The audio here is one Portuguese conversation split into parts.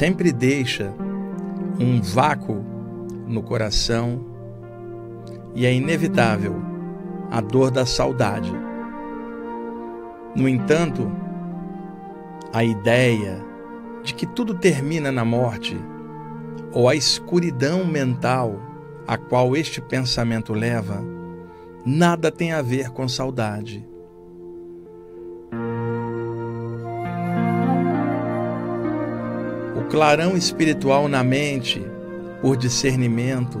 sempre deixa um vácuo no coração e é inevitável a dor da saudade. No entanto, a ideia de que tudo termina na morte ou a escuridão mental a qual este pensamento leva nada tem a ver com saudade. Clarão espiritual na mente, por discernimento,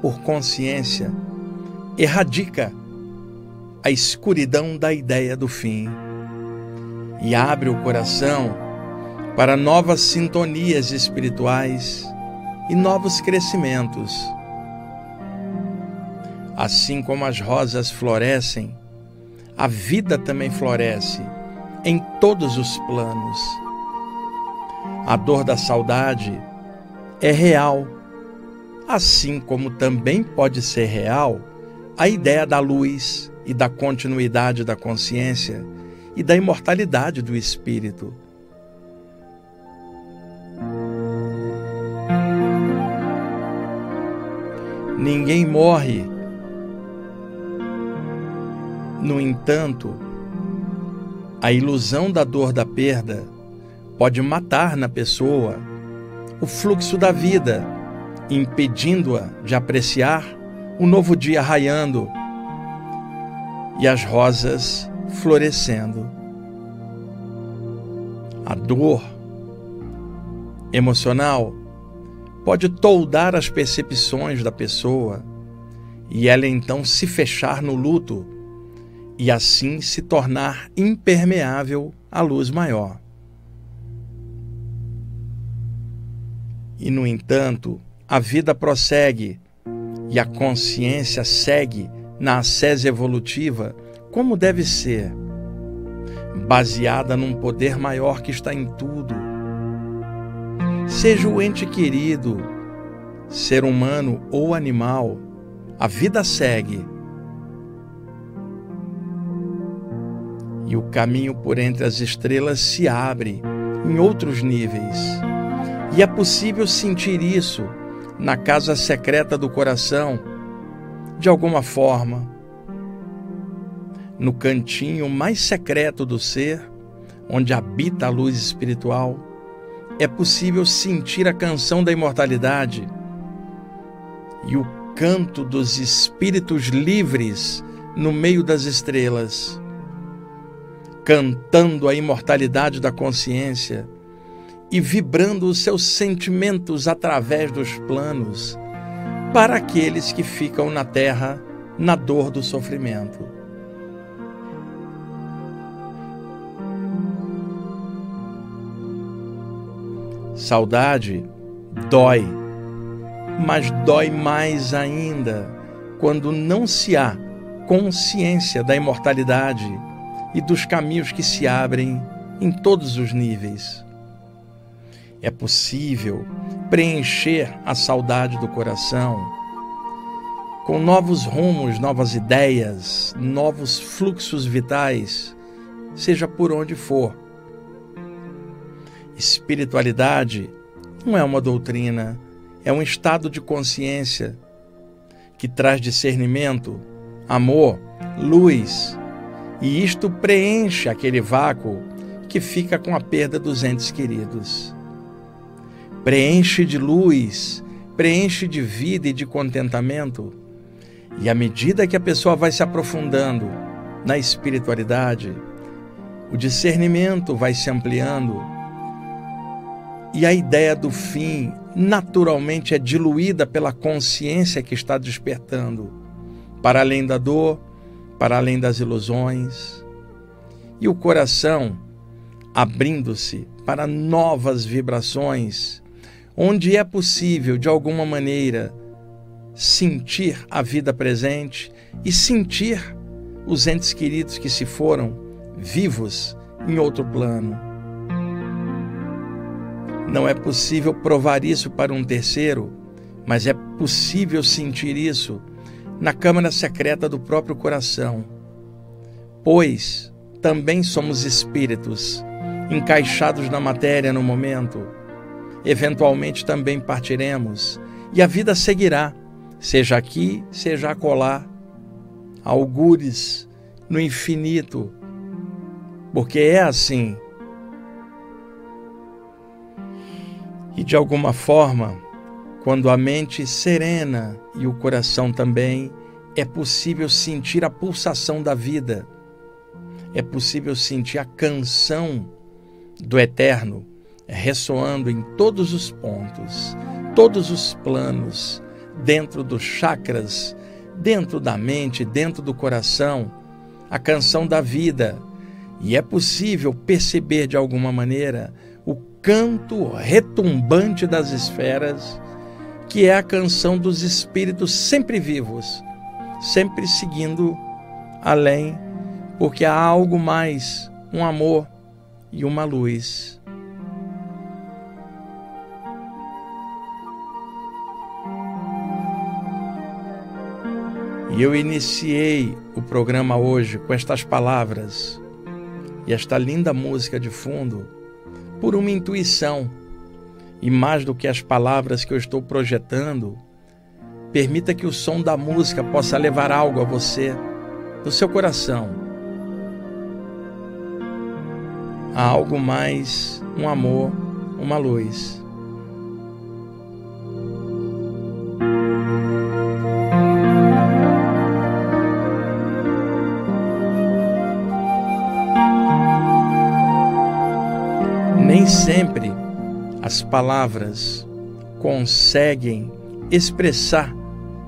por consciência, erradica a escuridão da ideia do fim e abre o coração para novas sintonias espirituais e novos crescimentos. Assim como as rosas florescem, a vida também floresce em todos os planos. A dor da saudade é real, assim como também pode ser real a ideia da luz e da continuidade da consciência e da imortalidade do espírito. Ninguém morre. No entanto, a ilusão da dor da perda pode matar na pessoa o fluxo da vida, impedindo-a de apreciar o novo dia raiando e as rosas florescendo. A dor emocional pode toldar as percepções da pessoa e ela então se fechar no luto e assim se tornar impermeável à luz maior. E, no entanto, a vida prossegue e a consciência segue na ascese evolutiva como deve ser, baseada num poder maior que está em tudo. Seja o ente querido, ser humano ou animal, a vida segue. E o caminho por entre as estrelas se abre em outros níveis. E é possível sentir isso na casa secreta do coração, de alguma forma, no cantinho mais secreto do ser, onde habita a luz espiritual, é possível sentir a canção da imortalidade e o canto dos espíritos livres no meio das estrelas, cantando a imortalidade da consciência e vibrando os seus sentimentos através dos planos para aqueles que ficam na terra na dor do sofrimento. Saudade dói, mas dói mais ainda quando não se há consciência da imortalidade e dos caminhos que se abrem em todos os níveis. É possível preencher a saudade do coração com novos rumos, novas ideias, novos fluxos vitais, seja por onde for. Espiritualidade não é uma doutrina, é um estado de consciência que traz discernimento, amor, luz, e isto preenche aquele vácuo que fica com a perda dos entes queridos preenche de luz, preenche de vida e de contentamento. E à medida que a pessoa vai se aprofundando na espiritualidade, o discernimento vai se ampliando e a ideia do fim naturalmente é diluída pela consciência que está despertando para além da dor, para além das ilusões. E o coração abrindo-se para novas vibrações onde é possível, de alguma maneira, sentir a vida presente e sentir os entes queridos que se foram vivos em outro plano. Não é possível provar isso para um terceiro, mas é possível sentir isso na câmara secreta do próprio coração. Pois também somos espíritos encaixados na matéria no momento. Eventualmente também partiremos e a vida seguirá, seja aqui, seja acolá. Algures no infinito, porque é assim. E de alguma forma, quando a mente serena e o coração também, é possível sentir a pulsação da vida, é possível sentir a canção do eterno ressoando em todos os pontos, todos os planos, dentro dos chakras, dentro da mente, dentro do coração, a canção da vida. E é possível perceber de alguma maneira o canto retumbante das esferas, que é a canção dos espíritos sempre vivos, sempre seguindo além, porque há algo mais, um amor e uma luz. E eu iniciei o programa hoje com estas palavras e esta linda música de fundo por uma intuição. E mais do que as palavras que eu estou projetando, permita que o som da música possa levar algo a você, do seu coração. Há algo mais, um amor, uma luz. Palavras conseguem expressar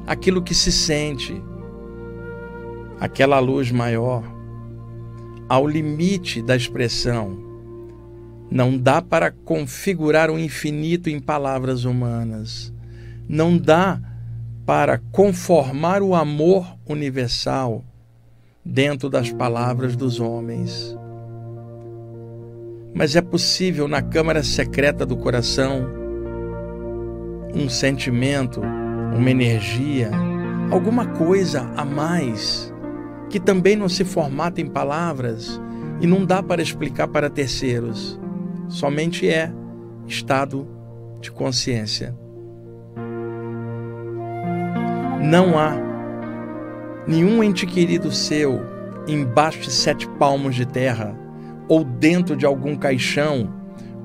aquilo que se sente, aquela luz maior, ao limite da expressão. Não dá para configurar o infinito em palavras humanas. Não dá para conformar o amor universal dentro das palavras dos homens mas é possível na câmara secreta do coração um sentimento, uma energia, alguma coisa a mais que também não se formata em palavras e não dá para explicar para terceiros. Somente é estado de consciência. Não há nenhum ente querido seu embaixo de sete palmos de terra ou dentro de algum caixão,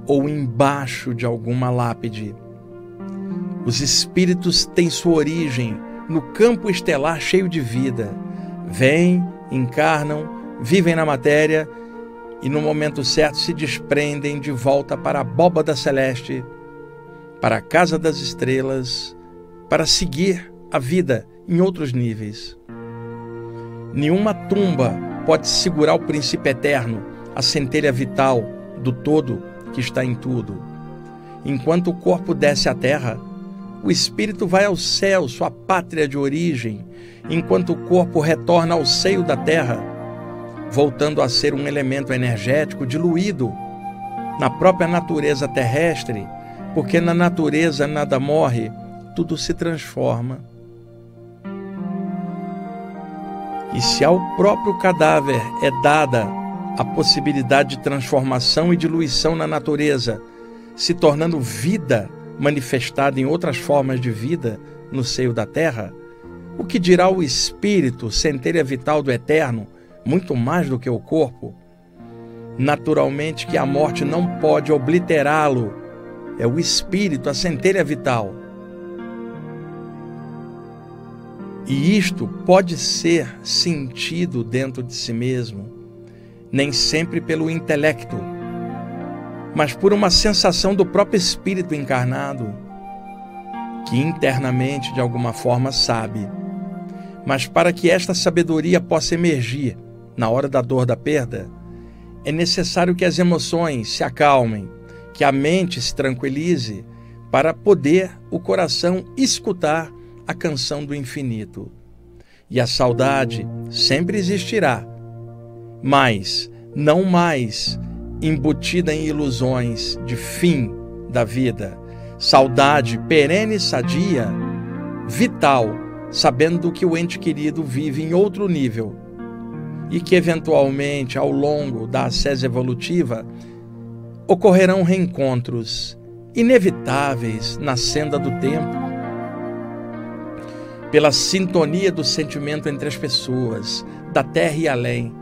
ou embaixo de alguma lápide. Os espíritos têm sua origem no campo estelar cheio de vida. Vêm, encarnam, vivem na matéria e no momento certo se desprendem de volta para a abóbada celeste, para a casa das estrelas, para seguir a vida em outros níveis. Nenhuma tumba pode segurar o princípio eterno a centelha vital do todo que está em tudo. Enquanto o corpo desce à terra, o espírito vai ao céu, sua pátria de origem, enquanto o corpo retorna ao seio da terra, voltando a ser um elemento energético diluído na própria natureza terrestre, porque na natureza nada morre, tudo se transforma. E se ao próprio cadáver é dada a possibilidade de transformação e diluição na natureza, se tornando vida manifestada em outras formas de vida no seio da terra, o que dirá o espírito, centelha vital do eterno, muito mais do que o corpo? Naturalmente que a morte não pode obliterá-lo, é o espírito, a centelha vital. E isto pode ser sentido dentro de si mesmo nem sempre pelo intelecto, mas por uma sensação do próprio espírito encarnado, que internamente de alguma forma sabe. Mas para que esta sabedoria possa emergir na hora da dor da perda, é necessário que as emoções se acalmem, que a mente se tranquilize, para poder o coração escutar a canção do infinito. E a saudade sempre existirá mas não mais embutida em ilusões de fim da vida. Saudade perene, sadia, vital, sabendo que o ente querido vive em outro nível e que, eventualmente, ao longo da ascese evolutiva, ocorrerão reencontros inevitáveis na senda do tempo, pela sintonia do sentimento entre as pessoas, da terra e além.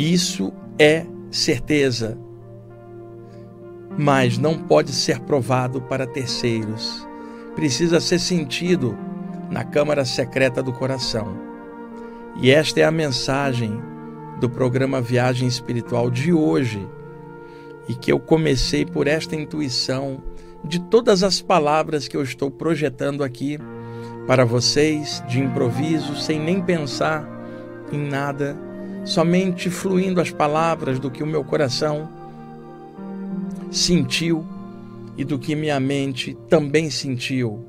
Isso é certeza, mas não pode ser provado para terceiros. Precisa ser sentido na câmara secreta do coração. E esta é a mensagem do programa Viagem Espiritual de hoje, e que eu comecei por esta intuição de todas as palavras que eu estou projetando aqui para vocês, de improviso, sem nem pensar em nada, somente fluindo as palavras do que o meu coração sentiu e do que minha mente também sentiu.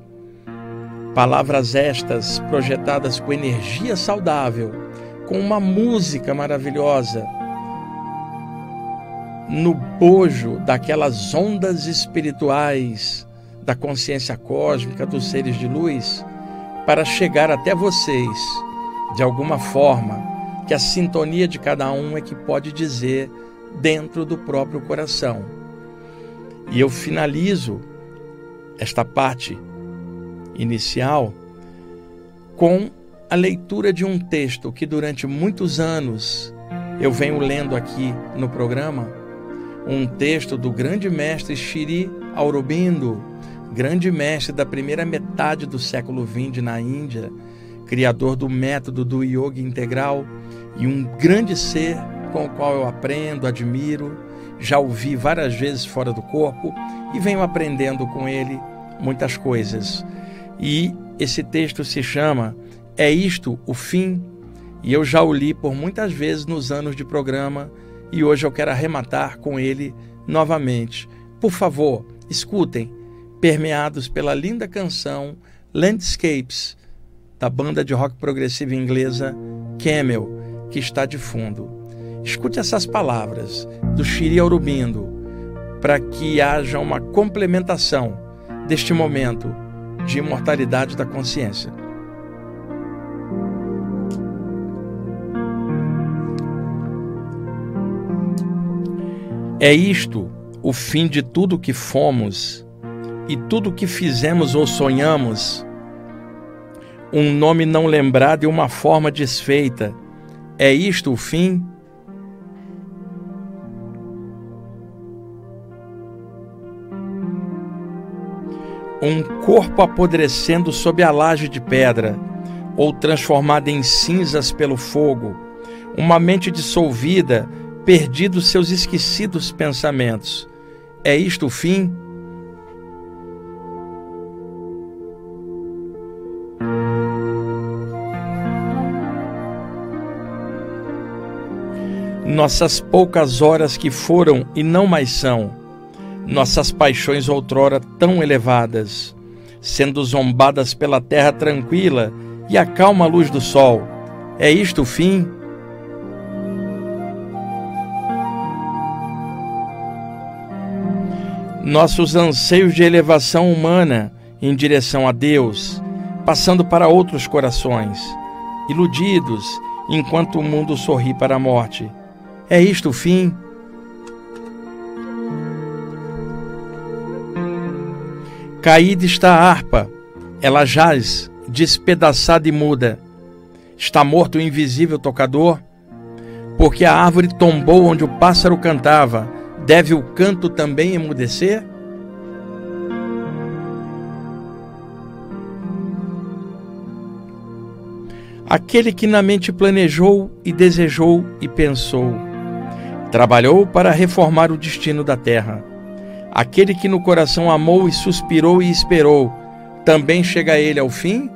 Palavras estas projetadas com energia saudável com uma música maravilhosa, no bojo daquelas ondas espirituais da consciência cósmica dos seres de luz, para chegar até vocês de alguma forma, que a sintonia de cada um é que pode dizer dentro do próprio coração. E eu finalizo esta parte inicial com a leitura de um texto que durante muitos anos eu venho lendo aqui no programa, um texto do grande mestre Shri Aurobindo, grande mestre da primeira metade do século XX na Índia, criador do método do yoga integral e um grande ser com o qual eu aprendo, admiro, já ouvi várias vezes fora do corpo e venho aprendendo com ele muitas coisas. E esse texto se chama é isto o fim? E eu já o li por muitas vezes nos anos de programa e hoje eu quero arrematar com ele novamente. Por favor, escutem, permeados pela linda canção Landscapes, da banda de rock progressivo inglesa Camel, que está de fundo. Escute essas palavras do Shiri Aurobindo para que haja uma complementação deste momento de imortalidade da consciência. É isto o fim de tudo que fomos e tudo que fizemos ou sonhamos. Um nome não lembrado e uma forma desfeita. É isto o fim? Um corpo apodrecendo sob a laje de pedra, ou transformado em cinzas pelo fogo, uma mente dissolvida perdido seus esquecidos pensamentos. É isto o fim? Nossas poucas horas que foram e não mais são, nossas paixões outrora tão elevadas, sendo zombadas pela terra tranquila e a calma luz do sol. É isto o fim? nossos anseios de elevação humana em direção a Deus, passando para outros corações, iludidos enquanto o mundo sorri para a morte. É isto o fim? Caída está a harpa, ela jaz, despedaçada e muda. Está morto o invisível tocador? Porque a árvore tombou onde o pássaro cantava Deve o canto também emudecer? Aquele que na mente planejou e desejou e pensou, trabalhou para reformar o destino da terra. Aquele que no coração amou e suspirou e esperou, também chega ele ao fim?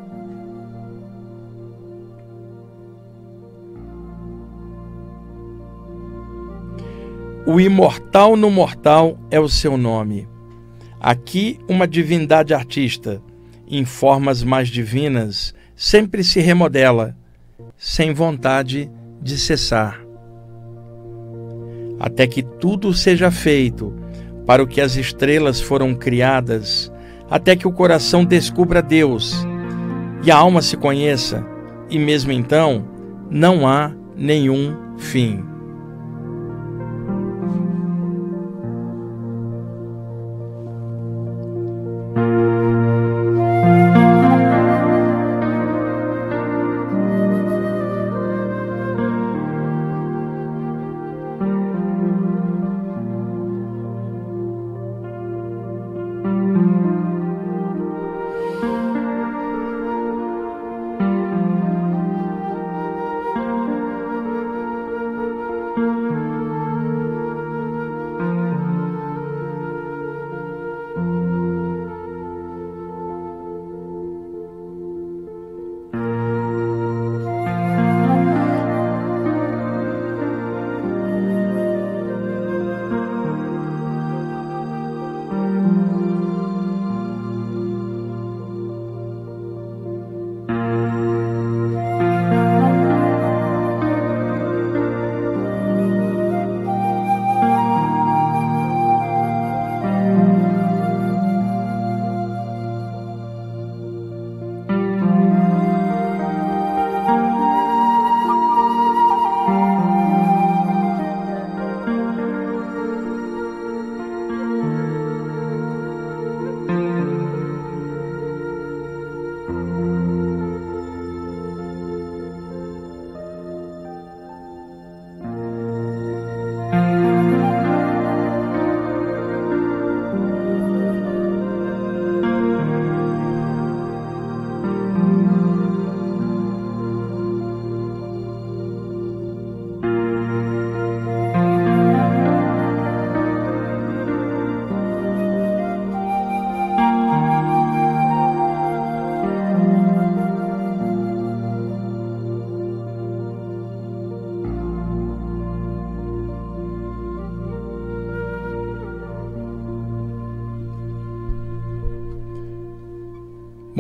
O imortal no mortal é o seu nome. Aqui, uma divindade artista, em formas mais divinas, sempre se remodela, sem vontade de cessar. Até que tudo seja feito para o que as estrelas foram criadas, até que o coração descubra Deus e a alma se conheça, e mesmo então não há nenhum fim.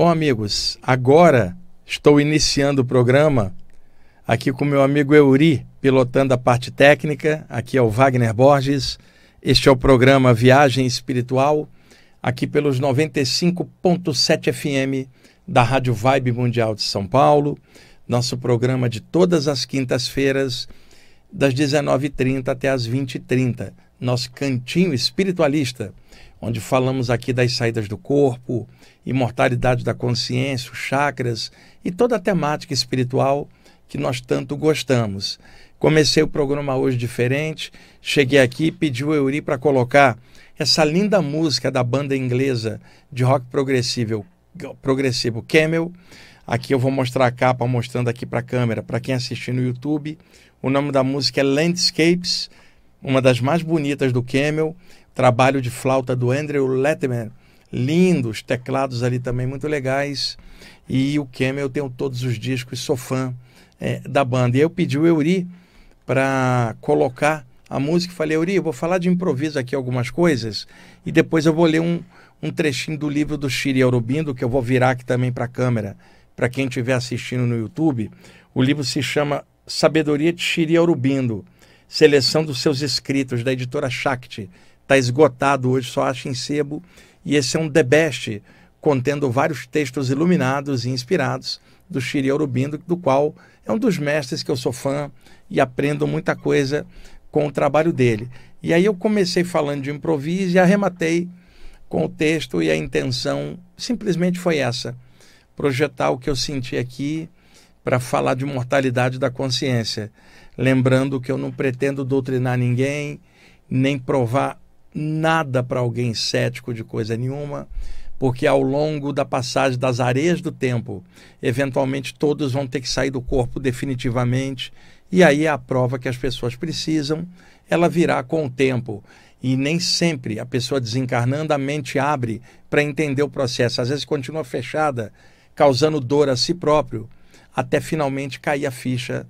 Bom, amigos, agora estou iniciando o programa aqui com meu amigo Euri, pilotando a parte técnica. Aqui é o Wagner Borges. Este é o programa Viagem Espiritual, aqui pelos 95.7 FM da Rádio Vibe Mundial de São Paulo. Nosso programa de todas as quintas-feiras, das 19h30 até as 20h30. Nosso cantinho espiritualista, onde falamos aqui das saídas do corpo, imortalidade da consciência, chakras e toda a temática espiritual que nós tanto gostamos. Comecei o programa hoje diferente, cheguei aqui e pedi o Euri para colocar essa linda música da banda inglesa de rock progressivo, progressivo Camel. Aqui eu vou mostrar a capa mostrando aqui para a câmera, para quem assistir no YouTube. O nome da música é Landscapes, uma das mais bonitas do Camel, trabalho de flauta do Andrew Letterman lindos, teclados ali também muito legais. E o Camel eu tenho todos os discos, sou fã é, da banda. E eu pedi o Euri para colocar a música e falei, Euri, eu vou falar de improviso aqui algumas coisas e depois eu vou ler um, um trechinho do livro do Shiri Aurobindo, que eu vou virar aqui também para a câmera, para quem estiver assistindo no YouTube. O livro se chama Sabedoria de Shiri Aurobindo, seleção dos seus escritos, da editora Shakti. Está esgotado hoje, só acha em sebo e esse é um The Best, contendo vários textos iluminados e inspirados do Shiri Aurobindo, do qual é um dos mestres que eu sou fã e aprendo muita coisa com o trabalho dele. E aí eu comecei falando de improviso e arrematei com o texto e a intenção simplesmente foi essa: projetar o que eu senti aqui para falar de mortalidade da consciência, lembrando que eu não pretendo doutrinar ninguém, nem provar nada para alguém cético de coisa nenhuma, porque ao longo da passagem das areias do tempo, eventualmente todos vão ter que sair do corpo definitivamente, e aí a prova que as pessoas precisam, ela virá com o tempo. E nem sempre a pessoa desencarnando, a mente abre para entender o processo. Às vezes continua fechada, causando dor a si próprio, até finalmente cair a ficha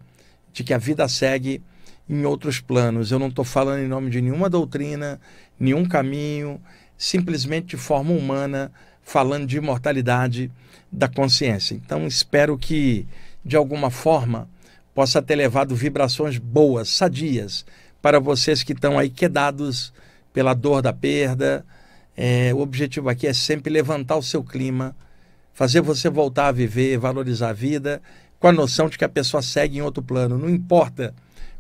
de que a vida segue em outros planos. Eu não estou falando em nome de nenhuma doutrina, nenhum caminho, simplesmente de forma humana, falando de imortalidade da consciência. Então, espero que, de alguma forma, possa ter levado vibrações boas, sadias, para vocês que estão aí quedados pela dor da perda. É, o objetivo aqui é sempre levantar o seu clima, fazer você voltar a viver, valorizar a vida, com a noção de que a pessoa segue em outro plano. Não importa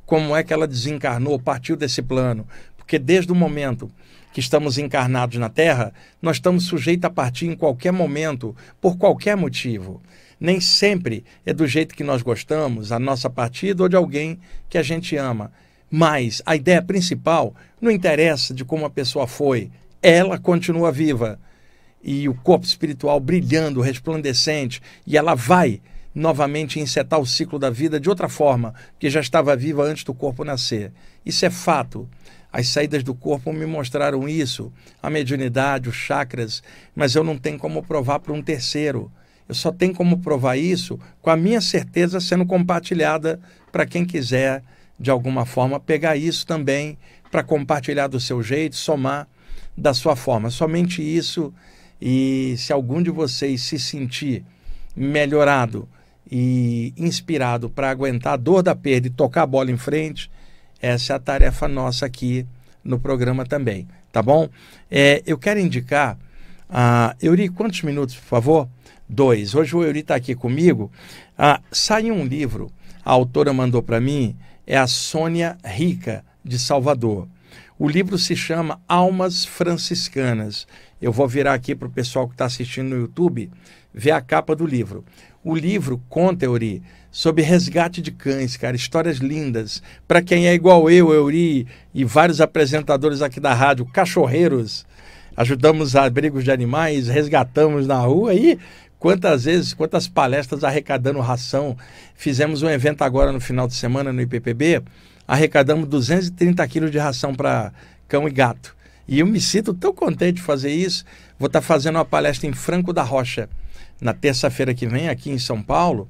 como é que ela desencarnou, partiu desse plano, porque desde o momento que estamos encarnados na Terra, nós estamos sujeitos a partir em qualquer momento, por qualquer motivo. Nem sempre é do jeito que nós gostamos, a nossa partida ou de alguém que a gente ama. Mas a ideia principal não interessa de como a pessoa foi, ela continua viva. E o corpo espiritual brilhando, resplandecente, e ela vai novamente encetar o ciclo da vida de outra forma, que já estava viva antes do corpo nascer. Isso é fato. As saídas do corpo me mostraram isso, a mediunidade, os chakras, mas eu não tenho como provar para um terceiro. Eu só tenho como provar isso com a minha certeza sendo compartilhada para quem quiser, de alguma forma, pegar isso também para compartilhar do seu jeito, somar da sua forma. Somente isso. E se algum de vocês se sentir melhorado e inspirado para aguentar a dor da perda e tocar a bola em frente, essa é a tarefa nossa aqui no programa também, tá bom? É, eu quero indicar. Uh, Euri, quantos minutos, por favor? Dois. Hoje o Euri está aqui comigo. Uh, saiu um livro, a autora mandou para mim, é a Sônia Rica, de Salvador. O livro se chama Almas Franciscanas. Eu vou virar aqui para o pessoal que está assistindo no YouTube ver a capa do livro. O livro conta, Euri, sobre resgate de cães, cara, histórias lindas. Para quem é igual eu, Euri e vários apresentadores aqui da rádio, cachorreiros, ajudamos abrigos de animais, resgatamos na rua e quantas vezes, quantas palestras arrecadando ração. Fizemos um evento agora no final de semana no IPPB, arrecadamos 230 quilos de ração para cão e gato. E eu me sinto tão contente de fazer isso. Vou estar tá fazendo uma palestra em Franco da Rocha na terça-feira que vem aqui em São Paulo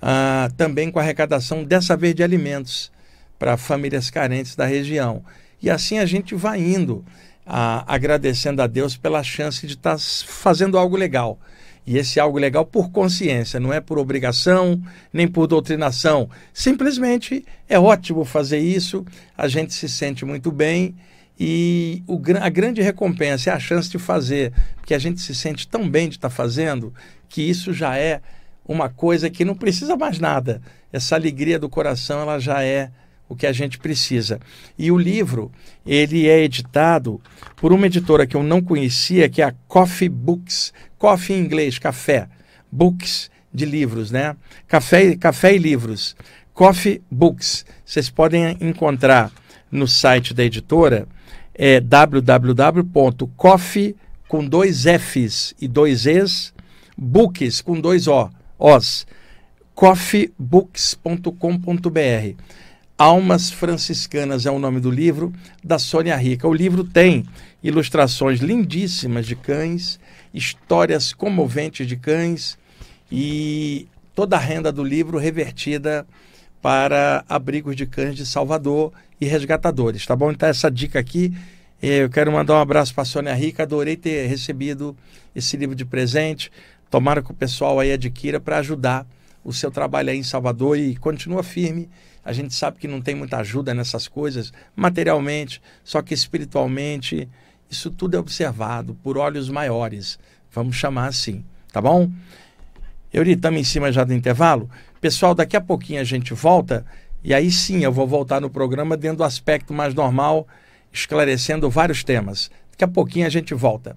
ah, também com arrecadação dessa vez de alimentos para famílias carentes da região. E assim a gente vai indo, ah, agradecendo a Deus pela chance de estar tá fazendo algo legal. E esse algo legal por consciência, não é por obrigação, nem por doutrinação. Simplesmente é ótimo fazer isso, a gente se sente muito bem e o, a grande recompensa é a chance de fazer, porque a gente se sente tão bem de estar tá fazendo, que isso já é uma coisa que não precisa mais nada. Essa alegria do coração, ela já é o que a gente precisa. E o livro, ele é editado por uma editora que eu não conhecia, que é a Coffee Books. Coffee em inglês, café. Books de livros, né? Café, café e livros. Coffee Books. Vocês podem encontrar no site da editora é www.coffee com dois Fs e dois Es, books com dois O, Os, coffeebooks.com.br. Almas Franciscanas é o nome do livro, da Sônia Rica. O livro tem ilustrações lindíssimas de cães, histórias comoventes de cães e toda a renda do livro revertida para abrigos de cães de Salvador e resgatadores, tá bom? Então essa dica aqui, eh, eu quero mandar um abraço para a Sônia Rica, adorei ter recebido esse livro de presente. Tomara que o pessoal aí adquira para ajudar o seu trabalho aí em Salvador e continua firme. A gente sabe que não tem muita ajuda nessas coisas materialmente, só que espiritualmente isso tudo é observado por olhos maiores, vamos chamar assim, tá bom? Eu estamos em cima já do intervalo. Pessoal, daqui a pouquinho a gente volta e aí sim eu vou voltar no programa dentro do aspecto mais normal, esclarecendo vários temas. Daqui a pouquinho a gente volta.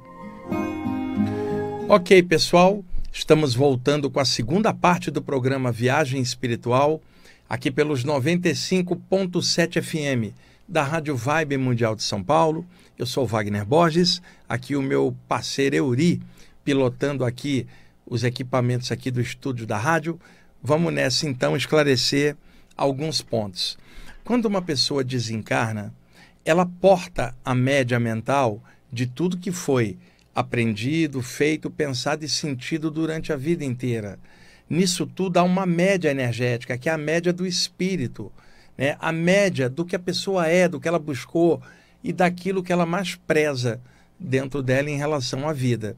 Ok, pessoal, estamos voltando com a segunda parte do programa Viagem Espiritual, aqui pelos 95.7 FM da Rádio Vibe Mundial de São Paulo. Eu sou Wagner Borges, aqui o meu parceiro Euri, pilotando aqui os equipamentos aqui do estúdio da rádio. Vamos nessa então esclarecer alguns pontos. Quando uma pessoa desencarna, ela porta a média mental de tudo que foi aprendido, feito, pensado e sentido durante a vida inteira. Nisso tudo há uma média energética, que é a média do espírito, né? a média do que a pessoa é, do que ela buscou e daquilo que ela mais preza dentro dela em relação à vida.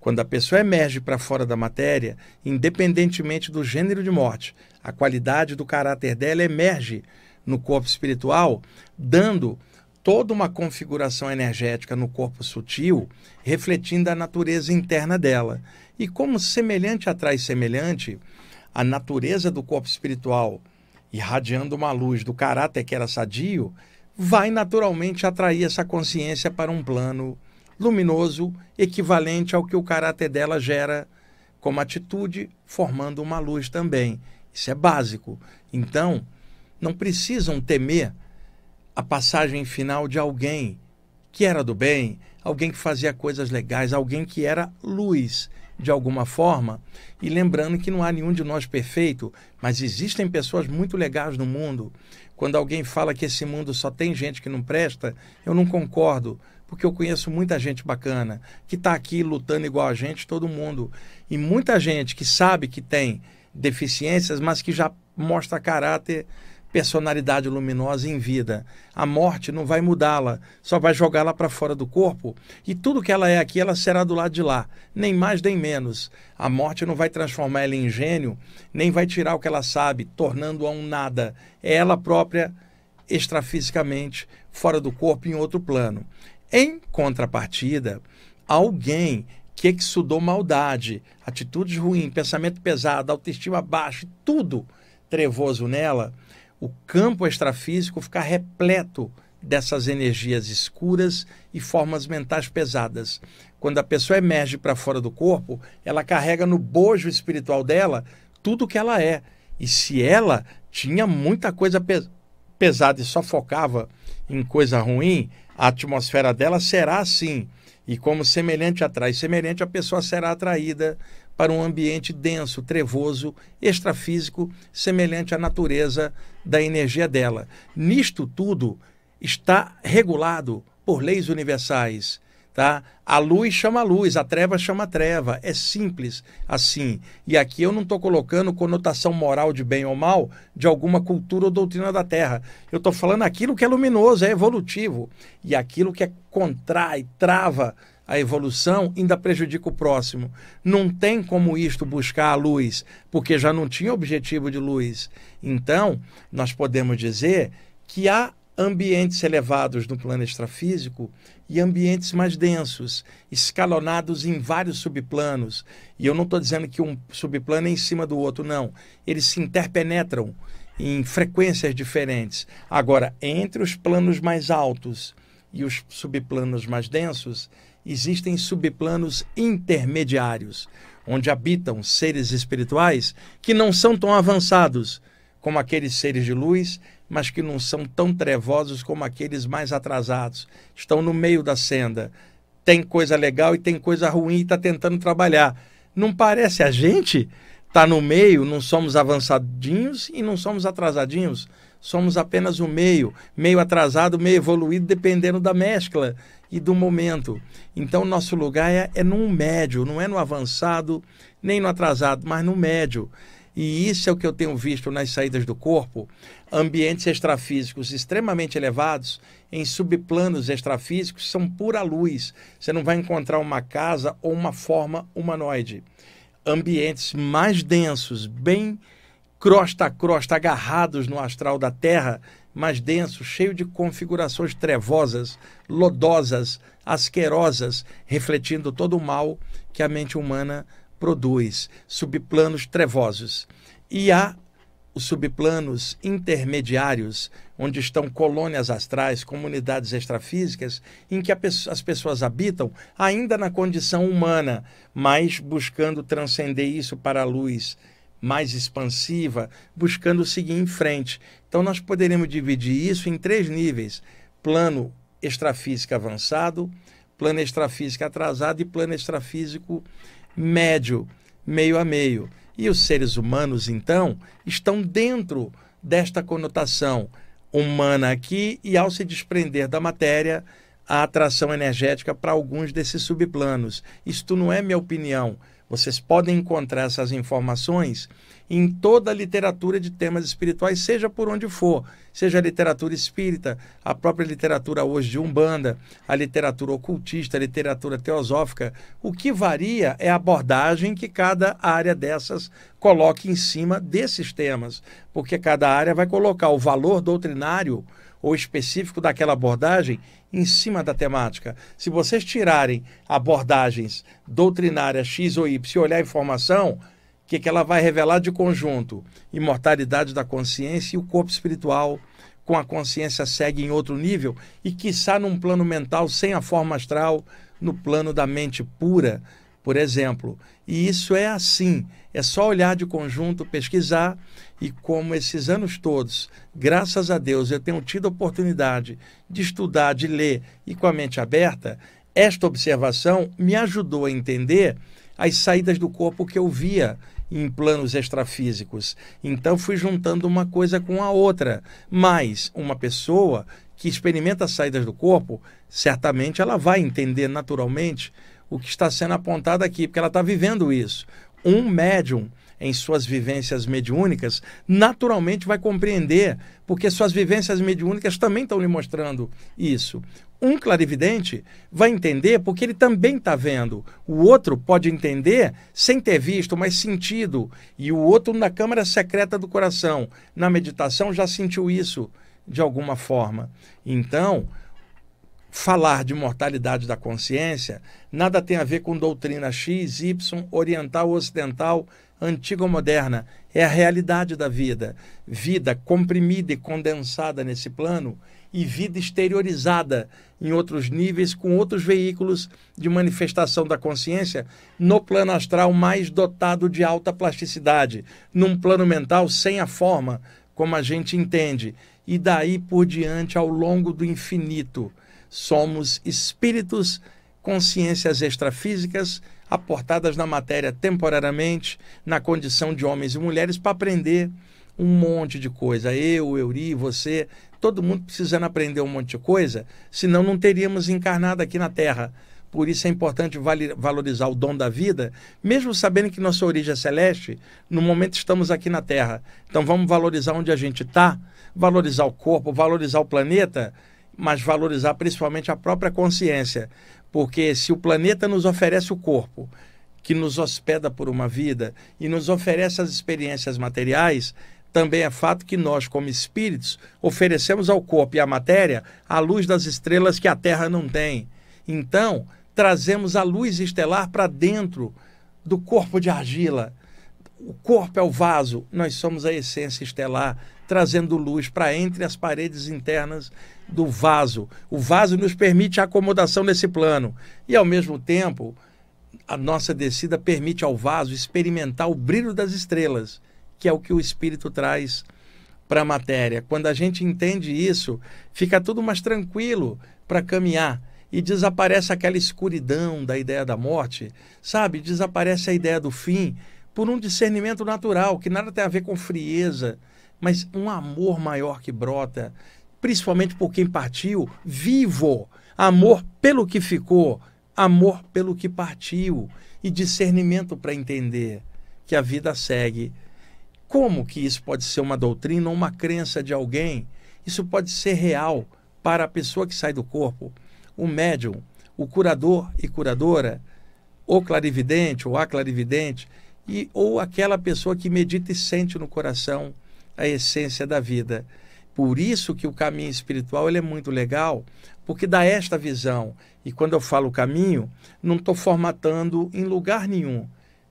Quando a pessoa emerge para fora da matéria, independentemente do gênero de morte, a qualidade do caráter dela emerge no corpo espiritual, dando toda uma configuração energética no corpo sutil, refletindo a natureza interna dela. E como semelhante atrai semelhante, a natureza do corpo espiritual, irradiando uma luz do caráter que era sadio, vai naturalmente atrair essa consciência para um plano luminoso, equivalente ao que o caráter dela gera como atitude, formando uma luz também. Isso é básico. Então, não precisam temer a passagem final de alguém que era do bem, alguém que fazia coisas legais, alguém que era luz de alguma forma. E lembrando que não há nenhum de nós perfeito, mas existem pessoas muito legais no mundo. Quando alguém fala que esse mundo só tem gente que não presta, eu não concordo porque eu conheço muita gente bacana que está aqui lutando igual a gente, todo mundo. E muita gente que sabe que tem deficiências, mas que já mostra caráter, personalidade luminosa em vida. A morte não vai mudá-la, só vai jogá-la para fora do corpo. E tudo que ela é aqui, ela será do lado de lá, nem mais nem menos. A morte não vai transformar ela em gênio, nem vai tirar o que ela sabe, tornando-a um nada. É ela própria extrafisicamente, fora do corpo, em outro plano. Em contrapartida, alguém que exudou maldade, atitudes ruins, pensamento pesado, autoestima baixa, tudo trevoso nela, o campo extrafísico fica repleto dessas energias escuras e formas mentais pesadas. Quando a pessoa emerge para fora do corpo, ela carrega no bojo espiritual dela tudo que ela é. E se ela tinha muita coisa pesada e só focava em coisa ruim, a atmosfera dela será assim. E como semelhante atrai semelhante, a pessoa será atraída para um ambiente denso, trevoso, extrafísico, semelhante à natureza da energia dela. Nisto tudo está regulado por leis universais Tá? A luz chama luz, a treva chama treva. É simples assim. E aqui eu não estou colocando conotação moral de bem ou mal de alguma cultura ou doutrina da Terra. Eu estou falando aquilo que é luminoso, é evolutivo. E aquilo que é contrai, trava a evolução ainda prejudica o próximo. Não tem como isto buscar a luz, porque já não tinha objetivo de luz. Então, nós podemos dizer que há ambientes elevados no plano extrafísico e ambientes mais densos, escalonados em vários subplanos. E eu não estou dizendo que um subplano é em cima do outro, não. Eles se interpenetram em frequências diferentes. Agora, entre os planos mais altos e os subplanos mais densos, existem subplanos intermediários, onde habitam seres espirituais que não são tão avançados como aqueles seres de luz, mas que não são tão trevosos como aqueles mais atrasados. Estão no meio da senda. Tem coisa legal e tem coisa ruim e está tentando trabalhar. Não parece a gente? Está no meio, não somos avançadinhos e não somos atrasadinhos. Somos apenas o meio, meio atrasado, meio evoluído, dependendo da mescla e do momento. Então, nosso lugar é, é no médio, não é no avançado nem no atrasado, mas no médio. E isso é o que eu tenho visto nas saídas do corpo, ambientes extrafísicos extremamente elevados, em subplanos extrafísicos, são pura luz. Você não vai encontrar uma casa ou uma forma humanoide. Ambientes mais densos, bem crosta a crosta, agarrados no astral da Terra, mais denso, cheio de configurações trevosas, lodosas, asquerosas, refletindo todo o mal que a mente humana produz, subplanos trevosos. E há os subplanos intermediários, onde estão colônias astrais, comunidades extrafísicas, em que as pessoas habitam ainda na condição humana, mas buscando transcender isso para a luz mais expansiva, buscando seguir em frente. Então, nós poderíamos dividir isso em três níveis: plano extrafísico avançado, plano extrafísico atrasado e plano extrafísico médio, meio a meio. E os seres humanos, então, estão dentro desta conotação humana aqui e, ao se desprender da matéria, a atração energética para alguns desses subplanos. Isto não é minha opinião. Vocês podem encontrar essas informações em toda a literatura de temas espirituais, seja por onde for, seja a literatura espírita, a própria literatura hoje de Umbanda, a literatura ocultista, a literatura teosófica. O que varia é a abordagem que cada área dessas coloque em cima desses temas, porque cada área vai colocar o valor doutrinário ou específico daquela abordagem em cima da temática. Se vocês tirarem abordagens doutrinárias X ou Y e olhar a informação, que, que ela vai revelar de conjunto? Imortalidade da consciência e o corpo espiritual com a consciência segue em outro nível e quiçá num plano mental sem a forma astral, no plano da mente pura, por exemplo. E isso é assim, é só olhar de conjunto, pesquisar e como esses anos todos, graças a Deus, eu tenho tido a oportunidade de estudar, de ler e com a mente aberta, esta observação me ajudou a entender as saídas do corpo que eu via em planos extrafísicos. Então fui juntando uma coisa com a outra. Mas uma pessoa que experimenta as saídas do corpo, certamente ela vai entender naturalmente o que está sendo apontado aqui, porque ela está vivendo isso. Um médium, em suas vivências mediúnicas, naturalmente vai compreender, porque suas vivências mediúnicas também estão lhe mostrando isso. Um clarividente vai entender porque ele também está vendo. O outro pode entender sem ter visto, mas sentido. E o outro, na câmara secreta do coração, na meditação, já sentiu isso de alguma forma. Então, falar de mortalidade da consciência nada tem a ver com doutrina X, Y, oriental ocidental, antiga ou moderna. É a realidade da vida. Vida comprimida e condensada nesse plano e vida exteriorizada em outros níveis com outros veículos de manifestação da consciência no plano astral mais dotado de alta plasticidade, num plano mental sem a forma como a gente entende, e daí por diante ao longo do infinito Somos espíritos, consciências extrafísicas, aportadas na matéria temporariamente, na condição de homens e mulheres, para aprender um monte de coisa. Eu, Euri, você, todo mundo precisando aprender um monte de coisa, senão não teríamos encarnado aqui na Terra. Por isso é importante valorizar o dom da vida, mesmo sabendo que nossa origem é celeste, no momento estamos aqui na Terra. Então vamos valorizar onde a gente está, valorizar o corpo, valorizar o planeta mas valorizar principalmente a própria consciência, Porque se o planeta nos oferece o corpo, que nos hospeda por uma vida e nos oferece as experiências materiais, também é fato que nós, como espíritos, oferecemos ao corpo e à matéria a luz das estrelas que a Terra não tem. Então, trazemos a luz estelar para dentro do corpo de argila. O corpo é o vaso, nós somos a essência estelar, trazendo luz para entre as paredes internas do vaso. O vaso nos permite a acomodação nesse plano e, ao mesmo tempo, a nossa descida permite ao vaso experimentar o brilho das estrelas que é o que o espírito traz para a matéria. Quando a gente entende isso, fica tudo mais tranquilo para caminhar e desaparece aquela escuridão da ideia da morte, sabe? Desaparece a ideia do fim por um discernimento natural, que nada tem a ver com frieza, mas um amor maior que brota, principalmente por quem partiu, vivo, amor pelo que ficou, amor pelo que partiu e discernimento para entender que a vida segue como que isso pode ser uma doutrina ou uma crença de alguém? Isso pode ser real para a pessoa que sai do corpo. O médium, o curador e curadora, o clarividente ou a clarividente, e, ou aquela pessoa que medita e sente no coração a essência da vida. Por isso que o caminho espiritual ele é muito legal, porque dá esta visão. E quando eu falo caminho, não estou formatando em lugar nenhum,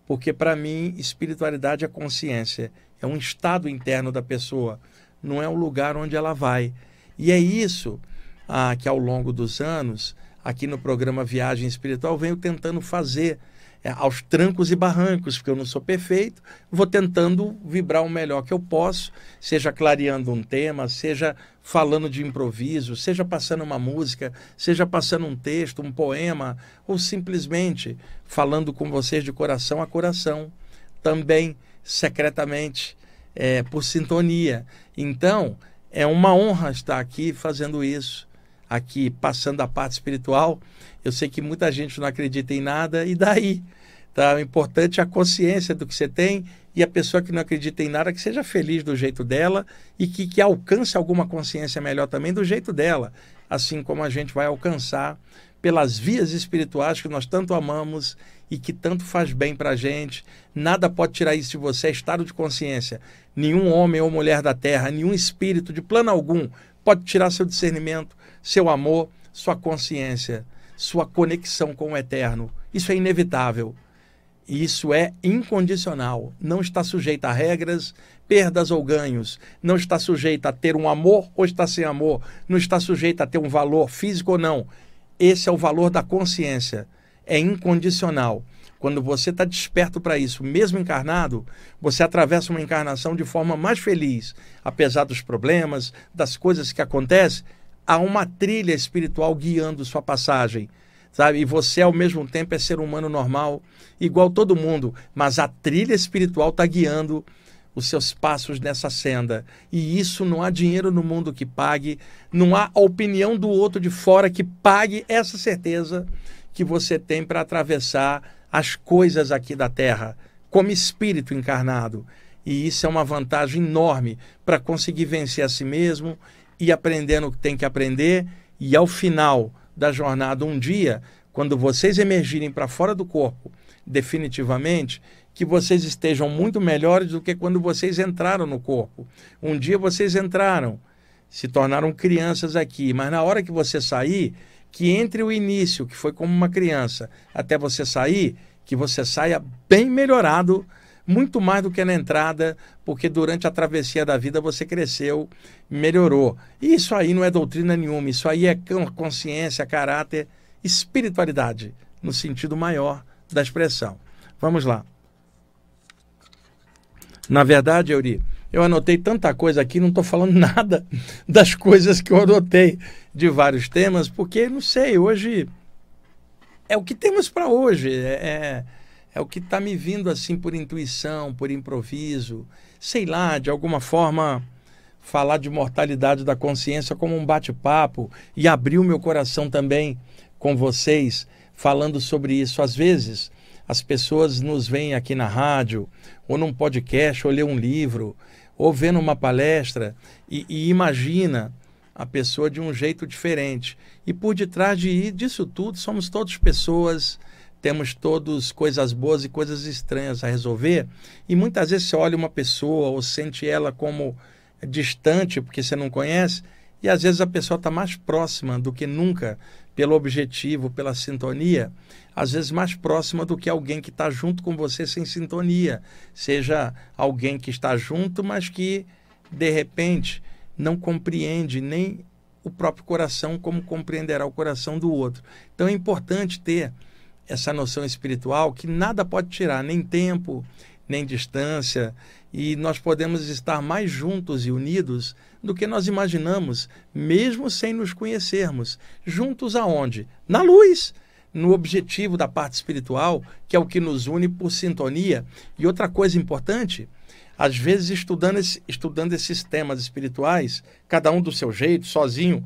porque para mim espiritualidade é consciência é um estado interno da pessoa, não é o lugar onde ela vai. E é isso ah, que ao longo dos anos, aqui no programa Viagem Espiritual, venho tentando fazer é, aos trancos e barrancos, porque eu não sou perfeito, vou tentando vibrar o melhor que eu posso, seja clareando um tema, seja falando de improviso, seja passando uma música, seja passando um texto, um poema, ou simplesmente falando com vocês de coração a coração. Também secretamente, é, por sintonia. Então, é uma honra estar aqui fazendo isso, aqui passando a parte espiritual. Eu sei que muita gente não acredita em nada, e daí? Tá? O importante é a consciência do que você tem e a pessoa que não acredita em nada que seja feliz do jeito dela e que, que alcance alguma consciência melhor também do jeito dela, assim como a gente vai alcançar pelas vias espirituais que nós tanto amamos e que tanto faz bem para a gente. Nada pode tirar isso de você, é estado de consciência. Nenhum homem ou mulher da terra, nenhum espírito de plano algum pode tirar seu discernimento, seu amor, sua consciência, sua conexão com o eterno. Isso é inevitável. Isso é incondicional. Não está sujeito a regras, perdas ou ganhos. Não está sujeito a ter um amor ou está sem amor. Não está sujeito a ter um valor físico ou não. Esse é o valor da consciência é incondicional. Quando você está desperto para isso, mesmo encarnado, você atravessa uma encarnação de forma mais feliz, apesar dos problemas, das coisas que acontecem. Há uma trilha espiritual guiando sua passagem, sabe? E você, ao mesmo tempo, é ser humano normal, igual todo mundo, mas a trilha espiritual está guiando os seus passos nessa senda. E isso não há dinheiro no mundo que pague, não há a opinião do outro de fora que pague essa certeza que você tem para atravessar as coisas aqui da Terra, como espírito encarnado. E isso é uma vantagem enorme para conseguir vencer a si mesmo e aprendendo o que tem que aprender. E ao final da jornada, um dia, quando vocês emergirem para fora do corpo, definitivamente, que vocês estejam muito melhores do que quando vocês entraram no corpo. Um dia vocês entraram, se tornaram crianças aqui, mas na hora que você sair, que entre o início, que foi como uma criança, até você sair, que você saia bem melhorado, muito mais do que na entrada, porque durante a travessia da vida você cresceu, melhorou. E isso aí não é doutrina nenhuma, isso aí é consciência, caráter, espiritualidade, no sentido maior da expressão. Vamos lá. Na verdade, Euri, eu anotei tanta coisa aqui, não estou falando nada das coisas que eu anotei de vários temas, porque, não sei, hoje é o que temos para hoje. É, é, é, o que está me vindo assim por intuição, por improviso. Sei lá, de alguma forma falar de mortalidade da consciência como um bate-papo e abrir o meu coração também com vocês falando sobre isso. Às vezes as pessoas nos veem aqui na rádio, ou num podcast, ou ler um livro, ou vendo uma palestra, e, e imagina a pessoa de um jeito diferente. E por detrás de, disso tudo, somos todos pessoas, temos todos coisas boas e coisas estranhas a resolver. E muitas vezes você olha uma pessoa ou sente ela como distante, porque você não conhece, e às vezes a pessoa está mais próxima do que nunca, pelo objetivo, pela sintonia, às vezes mais próxima do que alguém que está junto com você sem sintonia. Seja alguém que está junto, mas que de repente não compreende nem o próprio coração como compreenderá o coração do outro. Então é importante ter essa noção espiritual que nada pode tirar, nem tempo, nem distância, e nós podemos estar mais juntos e unidos do que nós imaginamos, mesmo sem nos conhecermos. Juntos aonde? Na luz, no objetivo da parte espiritual, que é o que nos une por sintonia. E outra coisa importante, às vezes estudando, esse, estudando esses temas espirituais, cada um do seu jeito, sozinho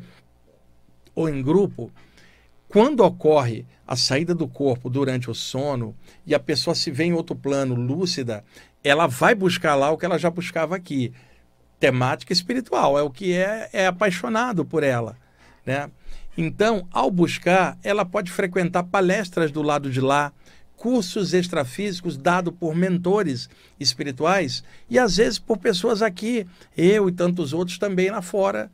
ou em grupo, quando ocorre a saída do corpo durante o sono e a pessoa se vê em outro plano lúcida, ela vai buscar lá o que ela já buscava aqui. Temática espiritual, é o que é, é apaixonado por ela. Né? Então, ao buscar, ela pode frequentar palestras do lado de lá, cursos extrafísicos dados por mentores espirituais e às vezes por pessoas aqui, eu e tantos outros também lá fora,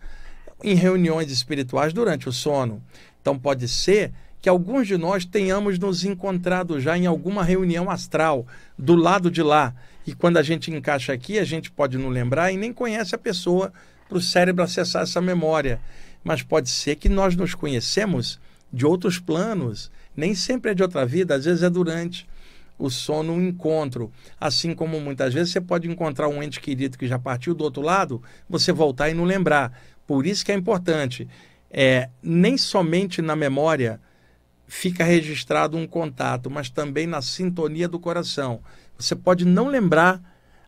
em reuniões espirituais durante o sono. Então pode ser que alguns de nós tenhamos nos encontrado já em alguma reunião astral do lado de lá. E quando a gente encaixa aqui, a gente pode não lembrar e nem conhece a pessoa para o cérebro acessar essa memória. Mas pode ser que nós nos conhecemos de outros planos nem sempre é de outra vida, às vezes é durante o sono um encontro. Assim como muitas vezes você pode encontrar um ente querido que já partiu do outro lado, você voltar e não lembrar. Por isso que é importante. É, nem somente na memória fica registrado um contato, mas também na sintonia do coração. Você pode não lembrar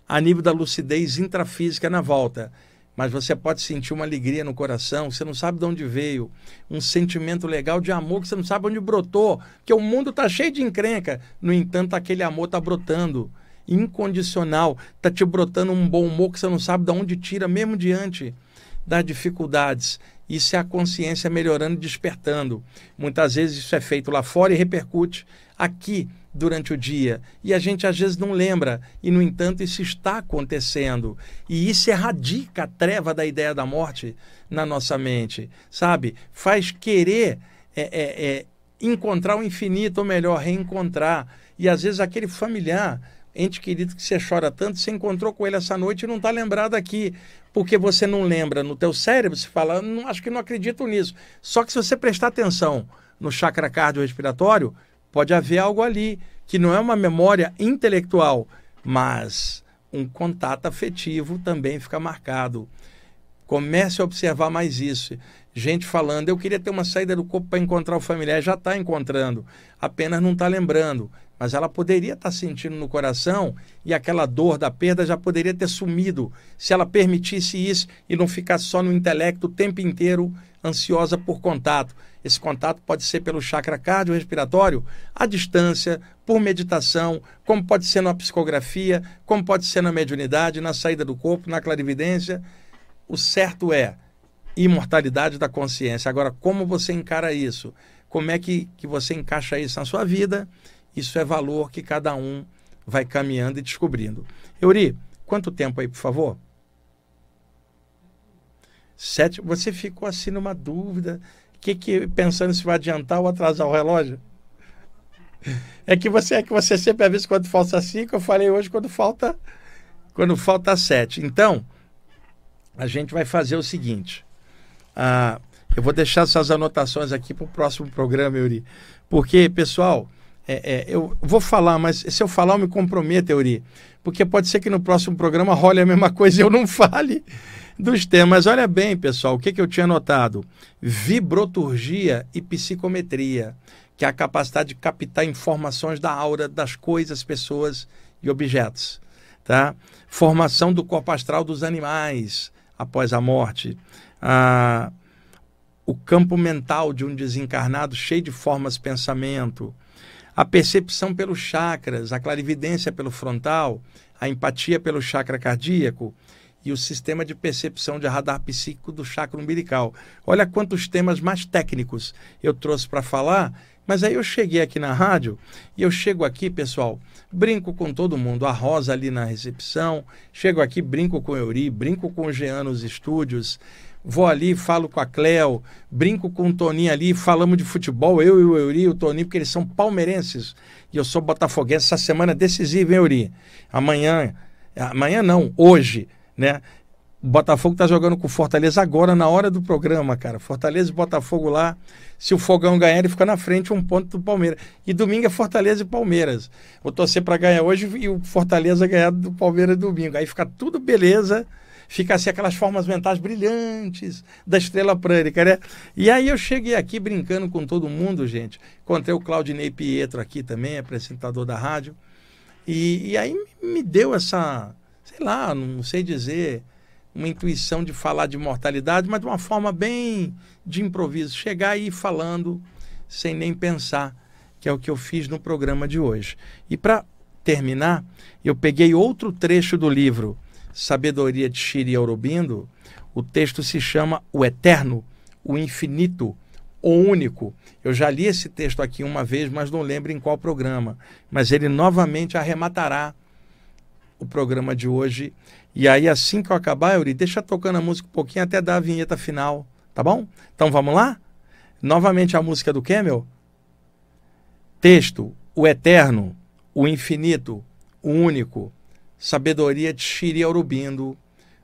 a nível da lucidez intrafísica na volta, mas você pode sentir uma alegria no coração, você não sabe de onde veio, um sentimento legal de amor que você não sabe onde brotou, que o mundo está cheio de encrenca, no entanto aquele amor está brotando, incondicional, está te brotando um bom humor que você não sabe de onde tira, mesmo diante das dificuldades. Isso é a consciência melhorando e despertando. Muitas vezes isso é feito lá fora e repercute aqui durante o dia. E a gente às vezes não lembra, e no entanto isso está acontecendo. E isso erradica a treva da ideia da morte na nossa mente, sabe? Faz querer é, é, é, encontrar o infinito, ou melhor, reencontrar. E às vezes aquele familiar, ente querido que você chora tanto, você encontrou com ele essa noite e não está lembrado aqui. Porque você não lembra no teu cérebro, você fala, não, acho que não acredito nisso. Só que se você prestar atenção no chakra cardiorrespiratório, Pode haver algo ali que não é uma memória intelectual, mas um contato afetivo também fica marcado. Comece a observar mais isso. Gente falando, eu queria ter uma saída do corpo para encontrar o familiar, já está encontrando, apenas não está lembrando. Mas ela poderia estar tá sentindo no coração e aquela dor da perda já poderia ter sumido se ela permitisse isso e não ficar só no intelecto o tempo inteiro ansiosa por contato. Esse contato pode ser pelo chakra cardiorrespiratório, à distância, por meditação, como pode ser na psicografia, como pode ser na mediunidade, na saída do corpo, na clarividência. O certo é imortalidade da consciência. Agora, como você encara isso? Como é que, que você encaixa isso na sua vida? Isso é valor que cada um vai caminhando e descobrindo. Euri, quanto tempo aí, por favor? Sete. Você ficou assim numa dúvida que, que pensando se vai adiantar ou atrasar o relógio? É que você é que você sempre avisa quando falta cinco, eu falei hoje quando falta quando falta sete. Então, a gente vai fazer o seguinte. Ah, eu vou deixar essas anotações aqui para o próximo programa, Yuri. Porque, pessoal, é, é, eu vou falar, mas se eu falar, eu me comprometo, Yuri. Porque pode ser que no próximo programa role a mesma coisa e eu não fale dos temas. Olha bem, pessoal, o que, que eu tinha notado? Vibroturgia e psicometria, que é a capacidade de captar informações da aura das coisas, pessoas e objetos. Tá? Formação do corpo astral dos animais após a morte. Ah, o campo mental de um desencarnado cheio de formas pensamento. A percepção pelos chakras, a clarividência pelo frontal, a empatia pelo chakra cardíaco e o sistema de percepção de radar psíquico do chakra umbilical. Olha quantos temas mais técnicos eu trouxe para falar, mas aí eu cheguei aqui na rádio e eu chego aqui, pessoal, brinco com todo mundo, a Rosa ali na recepção, chego aqui, brinco com o Euri, brinco com o Jean nos estúdios, vou ali, falo com a Cleo, brinco com o Toninho ali, falamos de futebol, eu e o Euri, o Toninho, porque eles são palmeirenses e eu sou botafoguense. Essa semana é decisiva, hein, Euri? Amanhã, amanhã não, hoje, né? O Botafogo tá jogando com o Fortaleza agora, na hora do programa, cara. Fortaleza e Botafogo lá. Se o Fogão ganhar, ele fica na frente, um ponto do Palmeiras. E domingo é Fortaleza e Palmeiras. Vou torcer para ganhar hoje e o Fortaleza ganhar do Palmeiras domingo. Aí fica tudo beleza fica assim aquelas formas mentais brilhantes da estrela prânica, né? E aí eu cheguei aqui brincando com todo mundo, gente. Encontrei o Claudinei Pietro aqui também, apresentador da rádio. E, e aí me deu essa, sei lá, não sei dizer, uma intuição de falar de mortalidade, mas de uma forma bem de improviso. Chegar aí falando sem nem pensar, que é o que eu fiz no programa de hoje. E para terminar, eu peguei outro trecho do livro Sabedoria de Shiri Aurobindo, o texto se chama O Eterno, o Infinito, o Único. Eu já li esse texto aqui uma vez, mas não lembro em qual programa. Mas ele novamente arrematará o programa de hoje. E aí, assim que eu acabar, Yuri, deixa tocando a música um pouquinho até dar a vinheta final, tá bom? Então vamos lá? Novamente a música do Camel. Texto: O Eterno, o Infinito, o Único Sabedoria de Shiri Aurobindo,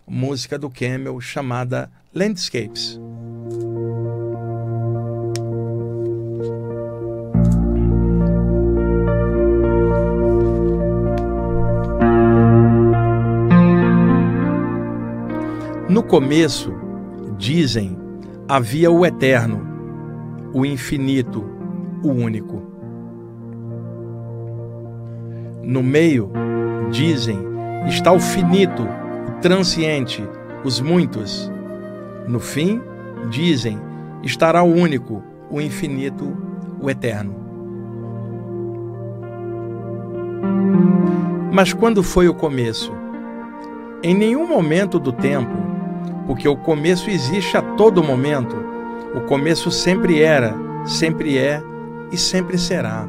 música do Camel chamada Landscapes. No começo, dizem, havia o eterno, o infinito, o único. No meio, Dizem, está o finito, o transiente, os muitos. No fim, dizem, estará o único, o infinito, o eterno. Mas quando foi o começo? Em nenhum momento do tempo, porque o começo existe a todo momento. O começo sempre era, sempre é e sempre será.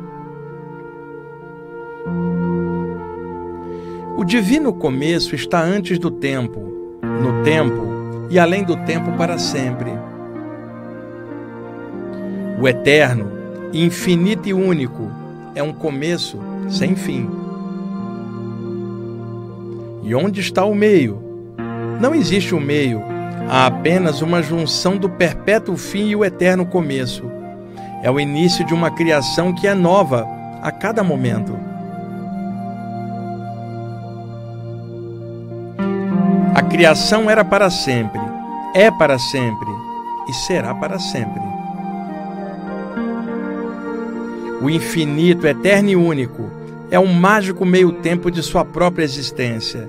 O divino começo está antes do tempo, no tempo e além do tempo para sempre. O eterno, infinito e único é um começo sem fim. E onde está o meio? Não existe o um meio, há apenas uma junção do perpétuo fim e o eterno começo. É o início de uma criação que é nova a cada momento. Criação era para sempre, é para sempre e será para sempre. O infinito, eterno e único é um mágico meio-tempo de sua própria existência.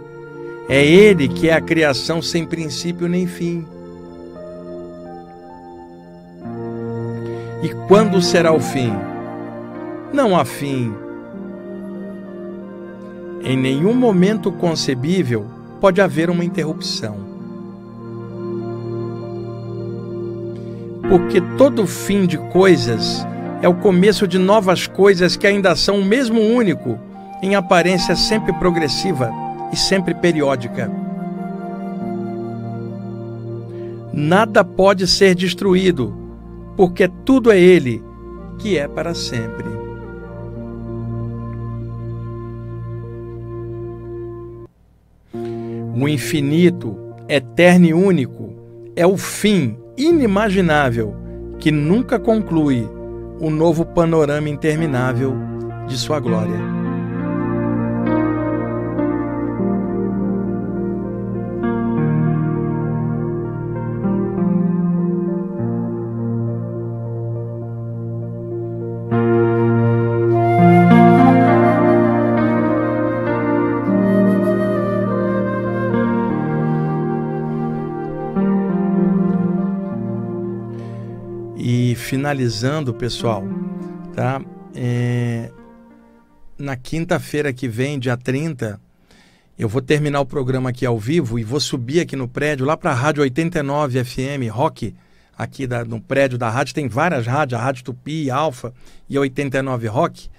É ele que é a criação sem princípio nem fim. E quando será o fim? Não há fim. Em nenhum momento concebível pode haver uma interrupção. Porque todo fim de coisas é o começo de novas coisas que ainda são o mesmo único, em aparência sempre progressiva e sempre periódica. Nada pode ser destruído, porque tudo é Ele, que é para sempre. O infinito, eterno e único é o fim inimaginável que nunca conclui o novo panorama interminável de sua glória. Finalizando, pessoal, tá? É, na quinta-feira que vem, dia 30, Eu vou terminar o programa aqui ao vivo e vou subir aqui no prédio, lá para a Rádio 89 FM Rock, aqui da, no prédio da rádio. Tem várias rádios, a Rádio Tupi, Alfa e a 89 Rock.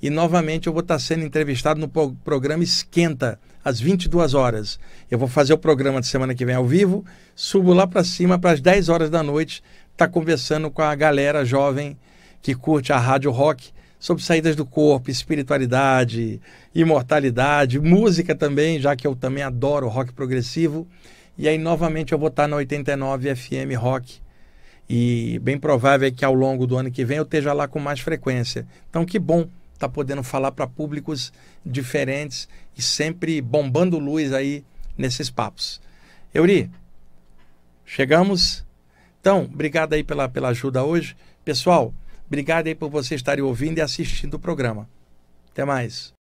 E novamente eu vou estar sendo entrevistado no programa Esquenta, às 22 horas. Eu vou fazer o programa de semana que vem ao vivo, subo lá para cima para as 10 horas da noite, tá conversando com a galera jovem que curte a rádio rock sobre saídas do corpo, espiritualidade, imortalidade, música também, já que eu também adoro rock progressivo. E aí, novamente, eu vou estar na 89 FM Rock. E bem provável é que ao longo do ano que vem eu esteja lá com mais frequência. Então, que bom estar tá podendo falar para públicos diferentes e sempre bombando luz aí nesses papos. Euri, chegamos. Então, obrigado aí pela, pela ajuda hoje. Pessoal, Obrigado aí por vocês estarem ouvindo e assistindo o programa. Até mais.